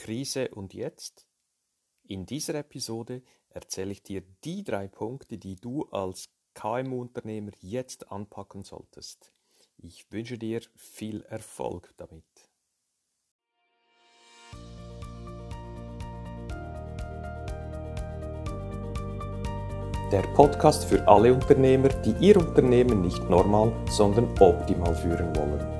Krise und jetzt? In dieser Episode erzähle ich dir die drei Punkte, die du als KMU-Unternehmer jetzt anpacken solltest. Ich wünsche dir viel Erfolg damit. Der Podcast für alle Unternehmer, die ihr Unternehmen nicht normal, sondern optimal führen wollen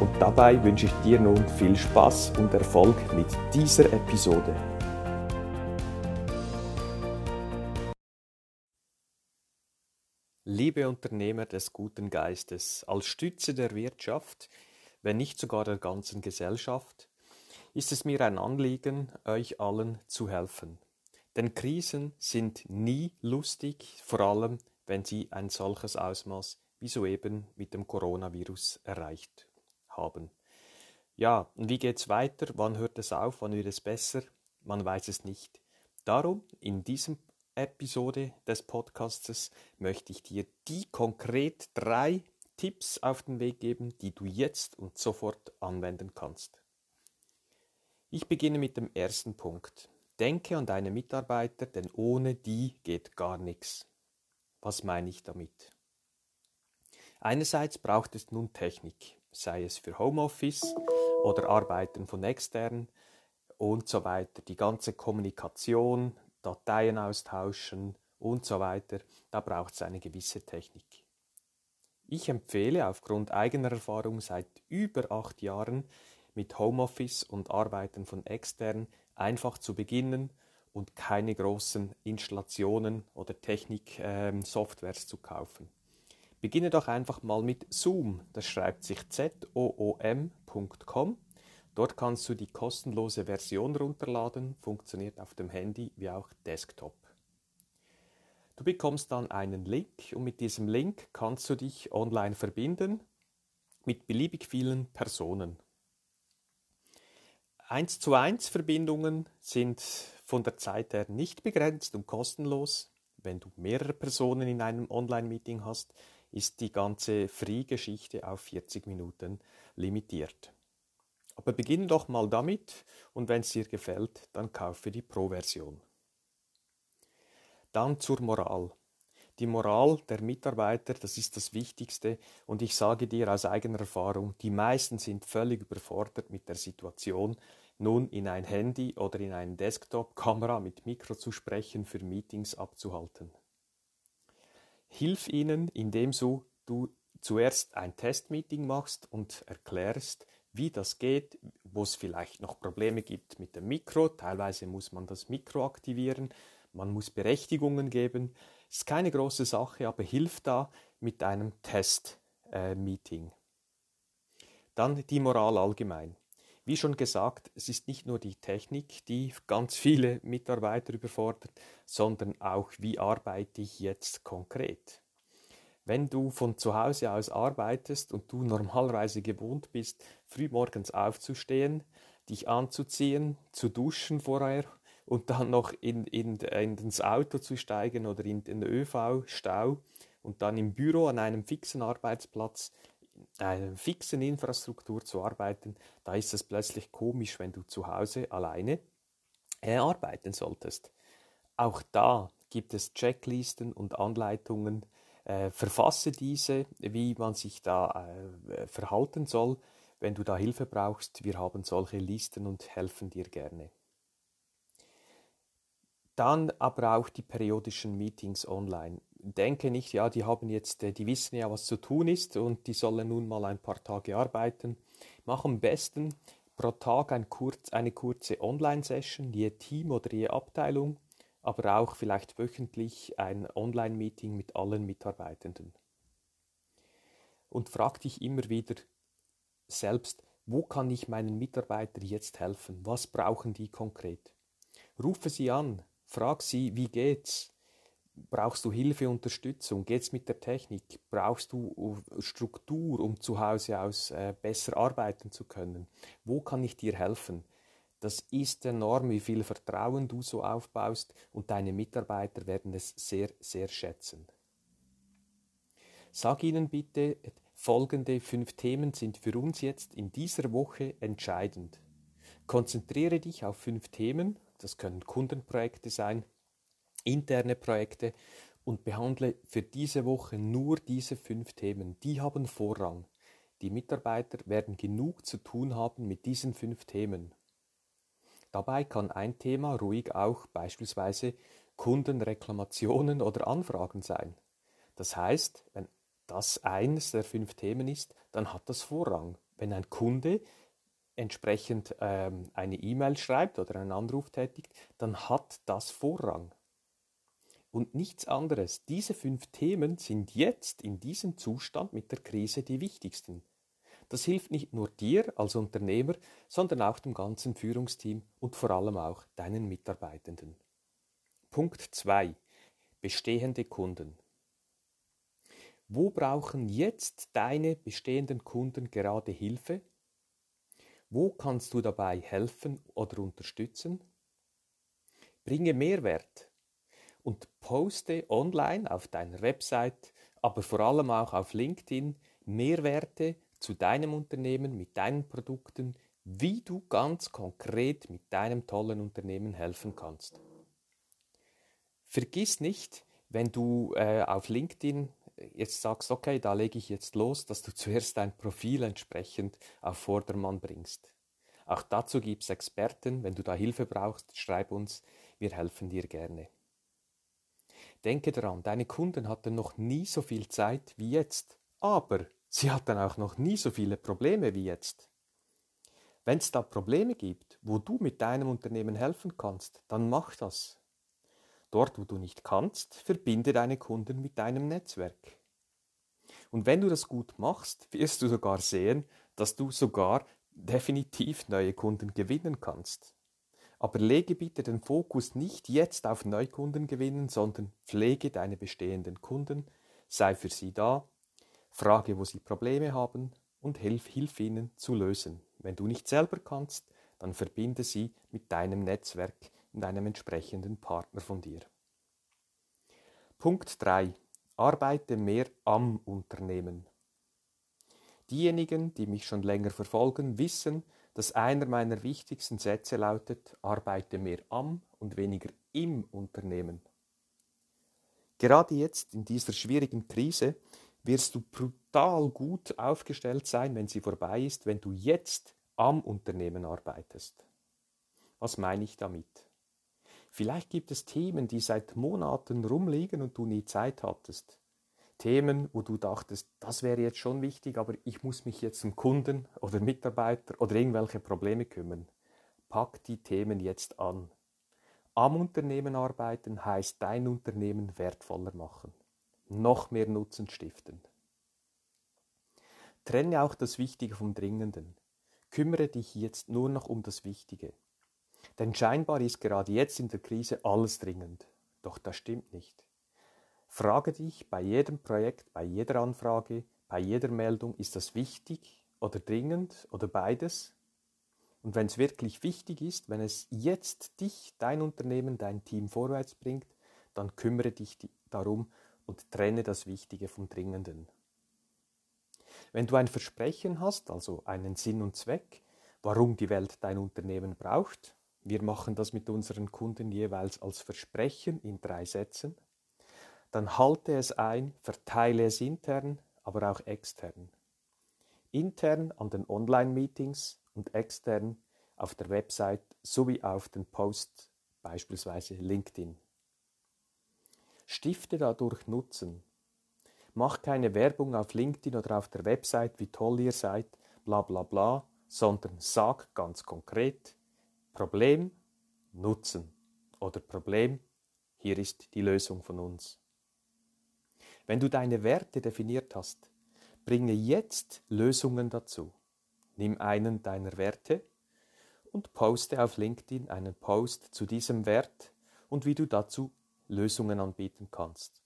und dabei wünsche ich dir nun viel Spaß und Erfolg mit dieser Episode. Liebe Unternehmer des guten Geistes, als Stütze der Wirtschaft, wenn nicht sogar der ganzen Gesellschaft, ist es mir ein Anliegen, euch allen zu helfen. Denn Krisen sind nie lustig, vor allem wenn sie ein solches Ausmaß wie soeben mit dem Coronavirus erreicht haben. Ja, und wie geht's weiter? Wann hört es auf? Wann wird es besser? Man weiß es nicht. Darum, in diesem Episode des Podcasts möchte ich dir die konkret drei Tipps auf den Weg geben, die du jetzt und sofort anwenden kannst. Ich beginne mit dem ersten Punkt. Denke an deine Mitarbeiter, denn ohne die geht gar nichts. Was meine ich damit? Einerseits braucht es nun Technik sei es für Homeoffice oder Arbeiten von extern und so weiter. Die ganze Kommunikation, Dateien austauschen und so weiter, da braucht es eine gewisse Technik. Ich empfehle aufgrund eigener Erfahrung seit über acht Jahren mit Homeoffice und Arbeiten von extern einfach zu beginnen und keine großen Installationen oder Technik-Softwares ähm, zu kaufen. Beginne doch einfach mal mit Zoom. Das schreibt sich zoom.com. Dort kannst du die kostenlose Version runterladen, funktioniert auf dem Handy wie auch Desktop. Du bekommst dann einen Link und mit diesem Link kannst du dich online verbinden mit beliebig vielen Personen. 1 zu 1 Verbindungen sind von der Zeit her nicht begrenzt und kostenlos. Wenn du mehrere Personen in einem Online-Meeting hast, ist die ganze Free-Geschichte auf 40 Minuten limitiert. Aber beginn doch mal damit und wenn es dir gefällt, dann kaufe die Pro-Version. Dann zur Moral. Die Moral der Mitarbeiter, das ist das Wichtigste und ich sage dir aus eigener Erfahrung, die meisten sind völlig überfordert mit der Situation, nun in ein Handy oder in eine Desktop-Kamera mit Mikro zu sprechen, für Meetings abzuhalten. Hilf ihnen, indem du, zuerst ein Testmeeting machst und erklärst, wie das geht, wo es vielleicht noch Probleme gibt mit dem Mikro. Teilweise muss man das Mikro aktivieren, man muss Berechtigungen geben. Ist keine große Sache, aber hilft da mit einem Testmeeting. Äh, Dann die Moral allgemein. Wie schon gesagt, es ist nicht nur die Technik, die ganz viele Mitarbeiter überfordert, sondern auch, wie arbeite ich jetzt konkret. Wenn du von zu Hause aus arbeitest und du normalerweise gewohnt bist, frühmorgens aufzustehen, dich anzuziehen, zu duschen vorher und dann noch in, in, in ins Auto zu steigen oder in den ÖV-Stau und dann im Büro an einem fixen Arbeitsplatz einer fixen Infrastruktur zu arbeiten, da ist es plötzlich komisch, wenn du zu Hause alleine äh, arbeiten solltest. Auch da gibt es Checklisten und Anleitungen. Äh, verfasse diese, wie man sich da äh, verhalten soll. Wenn du da Hilfe brauchst, wir haben solche Listen und helfen dir gerne. Dann aber auch die periodischen Meetings online denke nicht, ja, die haben jetzt, äh, die wissen ja, was zu tun ist und die sollen nun mal ein paar Tage arbeiten. Mach am besten pro Tag ein kurz, eine kurze Online-Session, je Team oder je Abteilung, aber auch vielleicht wöchentlich ein Online-Meeting mit allen Mitarbeitenden. Und frag dich immer wieder selbst, wo kann ich meinen Mitarbeitern jetzt helfen? Was brauchen die konkret? Rufe sie an, frag sie, wie geht's? Brauchst du Hilfe, Unterstützung? Geht's mit der Technik? Brauchst du Struktur, um zu Hause aus äh, besser arbeiten zu können? Wo kann ich dir helfen? Das ist enorm, wie viel Vertrauen du so aufbaust und deine Mitarbeiter werden es sehr, sehr schätzen. Sag ihnen bitte, folgende fünf Themen sind für uns jetzt in dieser Woche entscheidend. Konzentriere dich auf fünf Themen, das können Kundenprojekte sein, interne Projekte und behandle für diese Woche nur diese fünf Themen. Die haben Vorrang. Die Mitarbeiter werden genug zu tun haben mit diesen fünf Themen. Dabei kann ein Thema ruhig auch beispielsweise Kundenreklamationen oder Anfragen sein. Das heißt, wenn das eines der fünf Themen ist, dann hat das Vorrang. Wenn ein Kunde entsprechend ähm, eine E-Mail schreibt oder einen Anruf tätigt, dann hat das Vorrang. Und nichts anderes. Diese fünf Themen sind jetzt in diesem Zustand mit der Krise die wichtigsten. Das hilft nicht nur dir als Unternehmer, sondern auch dem ganzen Führungsteam und vor allem auch deinen Mitarbeitenden. Punkt 2. Bestehende Kunden. Wo brauchen jetzt deine bestehenden Kunden gerade Hilfe wo kannst du dabei helfen oder unterstützen? Bringe Mehrwert und poste online auf deiner Website, aber vor allem auch auf LinkedIn Mehrwerte zu deinem Unternehmen mit deinen Produkten, wie du ganz konkret mit deinem tollen Unternehmen helfen kannst. Vergiss nicht, wenn du äh, auf LinkedIn jetzt sagst, okay, da lege ich jetzt los, dass du zuerst dein Profil entsprechend auf Vordermann bringst. Auch dazu gibt es Experten. Wenn du da Hilfe brauchst, schreib uns, wir helfen dir gerne. Denke daran, deine Kunden hatten noch nie so viel Zeit wie jetzt, aber sie hatten auch noch nie so viele Probleme wie jetzt. Wenn es da Probleme gibt, wo du mit deinem Unternehmen helfen kannst, dann mach das. Dort, wo du nicht kannst, verbinde deine Kunden mit deinem Netzwerk. Und wenn du das gut machst, wirst du sogar sehen, dass du sogar definitiv neue Kunden gewinnen kannst. Aber lege bitte den Fokus nicht jetzt auf Neukunden gewinnen, sondern pflege deine bestehenden Kunden, sei für sie da, frage, wo sie Probleme haben und hilf, hilf ihnen zu lösen. Wenn du nicht selber kannst, dann verbinde sie mit deinem Netzwerk und einem entsprechenden Partner von dir. Punkt 3. Arbeite mehr am Unternehmen. Diejenigen, die mich schon länger verfolgen, wissen, dass einer meiner wichtigsten Sätze lautet, arbeite mehr am und weniger im Unternehmen. Gerade jetzt in dieser schwierigen Krise wirst du brutal gut aufgestellt sein, wenn sie vorbei ist, wenn du jetzt am Unternehmen arbeitest. Was meine ich damit? Vielleicht gibt es Themen, die seit Monaten rumliegen und du nie Zeit hattest. Themen, wo du dachtest, das wäre jetzt schon wichtig, aber ich muss mich jetzt um Kunden oder Mitarbeiter oder irgendwelche Probleme kümmern. Pack die Themen jetzt an. Am Unternehmen arbeiten heißt dein Unternehmen wertvoller machen, noch mehr Nutzen stiften. Trenne auch das Wichtige vom Dringenden. Kümmere dich jetzt nur noch um das Wichtige. Denn scheinbar ist gerade jetzt in der Krise alles dringend. Doch das stimmt nicht. Frage dich bei jedem Projekt, bei jeder Anfrage, bei jeder Meldung, ist das wichtig oder dringend oder beides? Und wenn es wirklich wichtig ist, wenn es jetzt dich, dein Unternehmen, dein Team vorwärts bringt, dann kümmere dich darum und trenne das Wichtige vom Dringenden. Wenn du ein Versprechen hast, also einen Sinn und Zweck, warum die Welt dein Unternehmen braucht, wir machen das mit unseren Kunden jeweils als Versprechen in drei Sätzen. Dann halte es ein, verteile es intern, aber auch extern. Intern an den Online-Meetings und extern auf der Website sowie auf den Posts, beispielsweise LinkedIn. Stifte dadurch Nutzen. Mach keine Werbung auf LinkedIn oder auf der Website, wie toll ihr seid, bla bla bla, sondern sag ganz konkret, Problem, Nutzen oder Problem, hier ist die Lösung von uns. Wenn du deine Werte definiert hast, bringe jetzt Lösungen dazu. Nimm einen deiner Werte und poste auf LinkedIn einen Post zu diesem Wert und wie du dazu Lösungen anbieten kannst.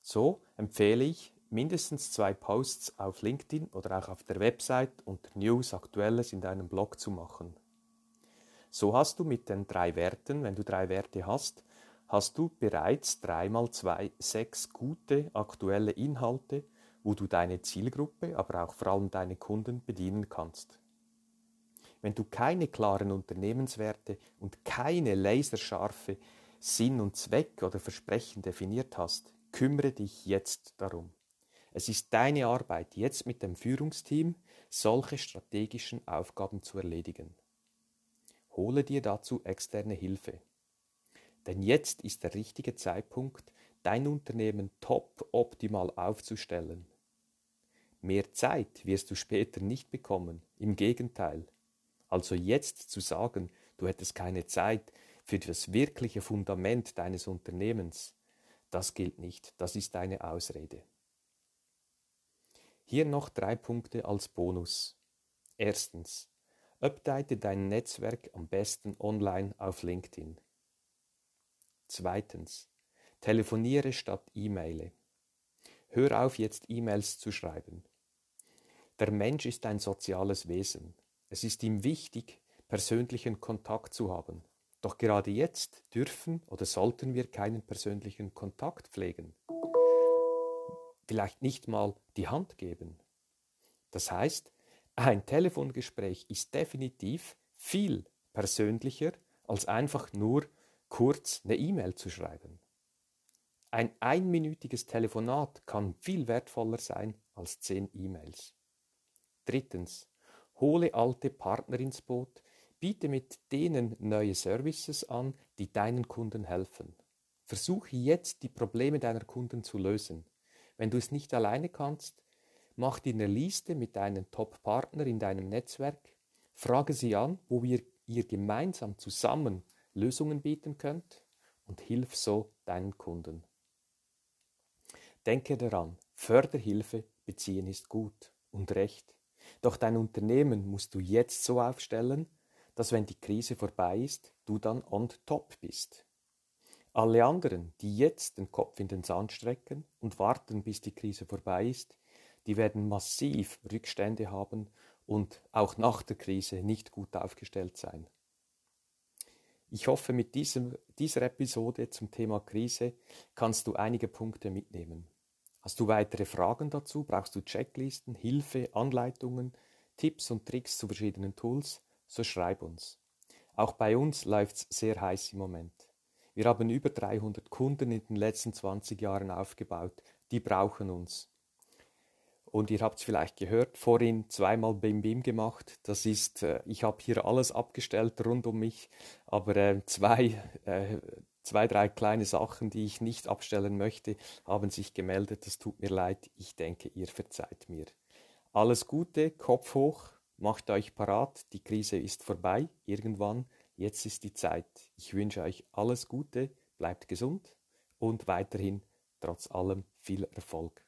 So empfehle ich, mindestens zwei Posts auf LinkedIn oder auch auf der Website unter News Aktuelles in deinem Blog zu machen. So hast du mit den drei Werten, wenn du drei Werte hast, hast du bereits dreimal zwei sechs gute aktuelle Inhalte, wo du deine Zielgruppe, aber auch vor allem deine Kunden bedienen kannst. Wenn du keine klaren Unternehmenswerte und keine laserscharfe Sinn und Zweck oder Versprechen definiert hast, kümmere dich jetzt darum. Es ist deine Arbeit, jetzt mit dem Führungsteam solche strategischen Aufgaben zu erledigen. Hole dir dazu externe Hilfe. Denn jetzt ist der richtige Zeitpunkt, dein Unternehmen top optimal aufzustellen. Mehr Zeit wirst du später nicht bekommen, im Gegenteil. Also jetzt zu sagen, du hättest keine Zeit für das wirkliche Fundament deines Unternehmens, das gilt nicht, das ist eine Ausrede. Hier noch drei Punkte als Bonus. Erstens, update dein Netzwerk am besten online auf LinkedIn. Zweitens, telefoniere statt E-Maile. Hör auf, jetzt E-Mails zu schreiben. Der Mensch ist ein soziales Wesen. Es ist ihm wichtig, persönlichen Kontakt zu haben. Doch gerade jetzt dürfen oder sollten wir keinen persönlichen Kontakt pflegen. Vielleicht nicht mal die Hand geben. Das heißt, ein Telefongespräch ist definitiv viel persönlicher als einfach nur kurz eine E-Mail zu schreiben. Ein einminütiges Telefonat kann viel wertvoller sein als zehn E-Mails. Drittens, hole alte Partner ins Boot, biete mit denen neue Services an, die deinen Kunden helfen. Versuche jetzt die Probleme deiner Kunden zu lösen. Wenn du es nicht alleine kannst, mach dir eine Liste mit deinen Top-Partner in deinem Netzwerk, frage sie an, wo wir ihr gemeinsam zusammen Lösungen bieten könnt und hilf so deinen Kunden. Denke daran, Förderhilfe beziehen ist gut und recht. Doch dein Unternehmen musst du jetzt so aufstellen, dass wenn die Krise vorbei ist, du dann on top bist. Alle anderen, die jetzt den Kopf in den Sand strecken und warten, bis die Krise vorbei ist, die werden massiv Rückstände haben und auch nach der Krise nicht gut aufgestellt sein. Ich hoffe, mit diesem, dieser Episode zum Thema Krise kannst du einige Punkte mitnehmen. Hast du weitere Fragen dazu? Brauchst du Checklisten, Hilfe, Anleitungen, Tipps und Tricks zu verschiedenen Tools? So schreib uns. Auch bei uns läuft es sehr heiß im Moment. Wir haben über 300 Kunden in den letzten 20 Jahren aufgebaut. Die brauchen uns. Und ihr habt es vielleicht gehört, vorhin zweimal Bim Bim gemacht. Das ist, äh, ich habe hier alles abgestellt rund um mich, aber äh, zwei, äh, zwei, drei kleine Sachen, die ich nicht abstellen möchte, haben sich gemeldet. Das tut mir leid. Ich denke, ihr verzeiht mir. Alles Gute, Kopf hoch, macht euch parat. Die Krise ist vorbei, irgendwann. Jetzt ist die Zeit. Ich wünsche euch alles Gute, bleibt gesund und weiterhin trotz allem viel Erfolg.